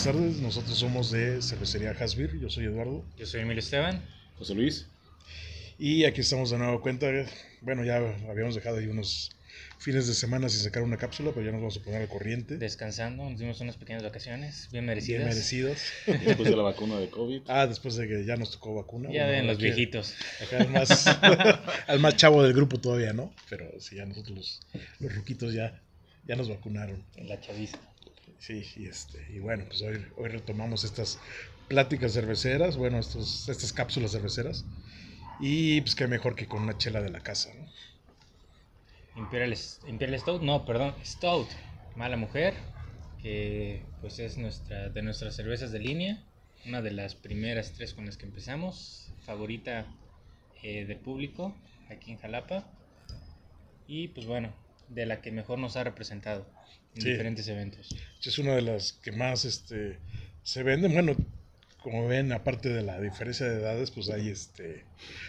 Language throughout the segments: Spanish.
somos de Cervecería Hasbir. Yo soy Eduardo. Yo soy Emilio Esteban. José Luis. Y aquí estamos de nuevo cuenta. Bueno, ya habíamos dejado ahí unos fines de semana sin sacar una cápsula, pero ya nos vamos a poner al corriente. Descansando, nos dimos unas pequeñas vacaciones, bien merecidas. Bien merecidas. Después de la vacuna de COVID. Ah, después de que ya nos tocó vacuna. Ya ven, los viejitos. Acá al más, al más chavo del grupo todavía, ¿no? Pero sí, ya nosotros los, los ruquitos ya, ya nos vacunaron. La chaviza. Sí, y, este, y bueno, pues hoy, hoy retomamos estas pláticas cerveceras, bueno, estos, estas cápsulas cerveceras. Y pues qué mejor que con una chela de la casa, ¿no? Imperial, Imperial Stout, no, perdón, Stout, Mala Mujer, que pues es nuestra de nuestras cervezas de línea, una de las primeras tres con las que empezamos, favorita eh, del público aquí en Jalapa. Y pues bueno, de la que mejor nos ha representado en Sí. diferentes eventos. Es una de las que más este, se venden. Bueno, como ven, aparte de la diferencia de edades, pues hay este.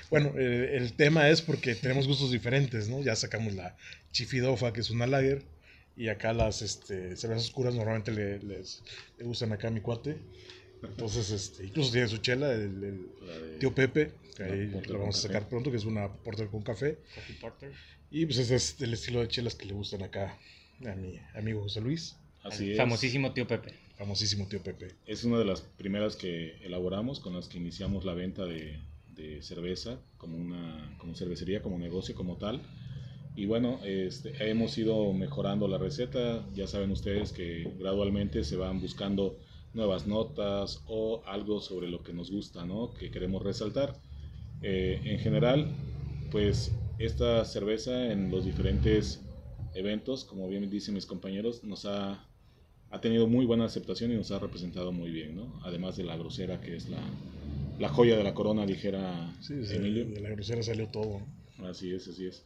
Bueno, eh, el tema es porque tenemos gustos diferentes, ¿no? Ya sacamos la Chifidofa, que es una lager, y acá las este, cervezas oscuras normalmente le, les, le gustan acá a mi cuate. Entonces, este, incluso tiene su chela, el, el tío Pepe, que La ahí la vamos a café. sacar pronto, que es una porter con café. Coffee Porter. Y pues ese es el estilo de chelas que le gustan acá a mi amigo José Luis, Así es. famosísimo tío Pepe. famosísimo tío Pepe. Es una de las primeras que elaboramos, con las que iniciamos la venta de, de cerveza como una como cervecería, como negocio, como tal. Y bueno, este, hemos ido mejorando la receta. Ya saben ustedes que gradualmente se van buscando nuevas notas o algo sobre lo que nos gusta, ¿no? Que queremos resaltar. Eh, en general, pues esta cerveza en los diferentes eventos, como bien dicen mis compañeros, nos ha ha tenido muy buena aceptación y nos ha representado muy bien, ¿no? Además de la grosera que es la, la joya de la corona, dijera Sí, de, Emilio. de la grosera salió todo. Así es, así es.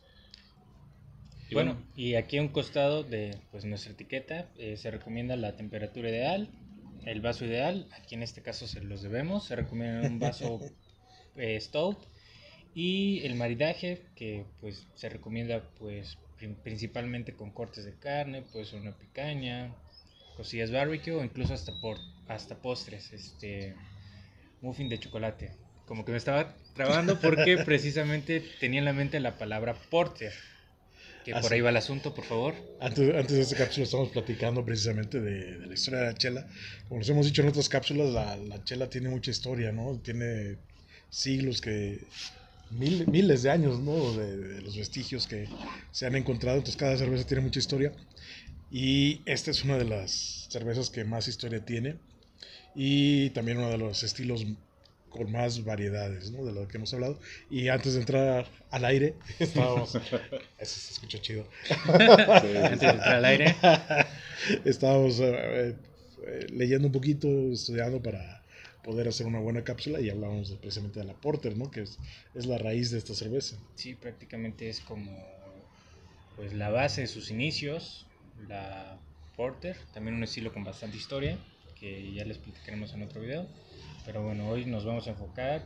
Y Bueno, y aquí a un costado de pues, nuestra etiqueta eh, se recomienda la temperatura ideal, el vaso ideal, aquí en este caso se los debemos, se recomienda un vaso eh, stout y el maridaje que pues se recomienda pues prin- principalmente con cortes de carne, pues una picaña, cosillas barbecue o incluso hasta por hasta postres, este muffin de chocolate. Como que me estaba trabando porque precisamente tenía en la mente la palabra porter. Que Ah, por sí. ahí va el asunto, por favor. Antes, antes de esta cápsula estamos platicando precisamente de, de la historia de la chela. Como les hemos dicho en otras cápsulas, la, la chela tiene mucha historia, ¿no? Tiene siglos que... mil- miles de años, ¿no? De, de los vestigios que se han encontrado. Entonces cada cerveza tiene mucha historia. Y esta es una de las cervezas que más historia tiene. Y también uno de los estilos con más variedades, ¿no? De lo que hemos hablado. Y antes de entrar al aire, estábamos... Eso se escucha chido. Antes de entrar al aire. Estábamos eh, eh, leyendo un poquito, estudiando para poder hacer una buena cápsula y hablábamos precisamente de la Porter, ¿no? Que es, es la raíz de esta cerveza. Sí, prácticamente es como pues la base de sus inicios, la porter, también un estilo con bastante historia, que ya les platicaremos en otro video. Pero bueno, hoy nos vamos a enfocar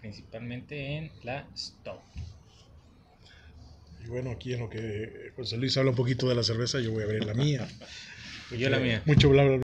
principalmente en la stout. Y bueno, aquí en lo que José Luis habla un poquito de la cerveza, yo voy a ver la mía. Y yo la mía. Mucho bla, bla,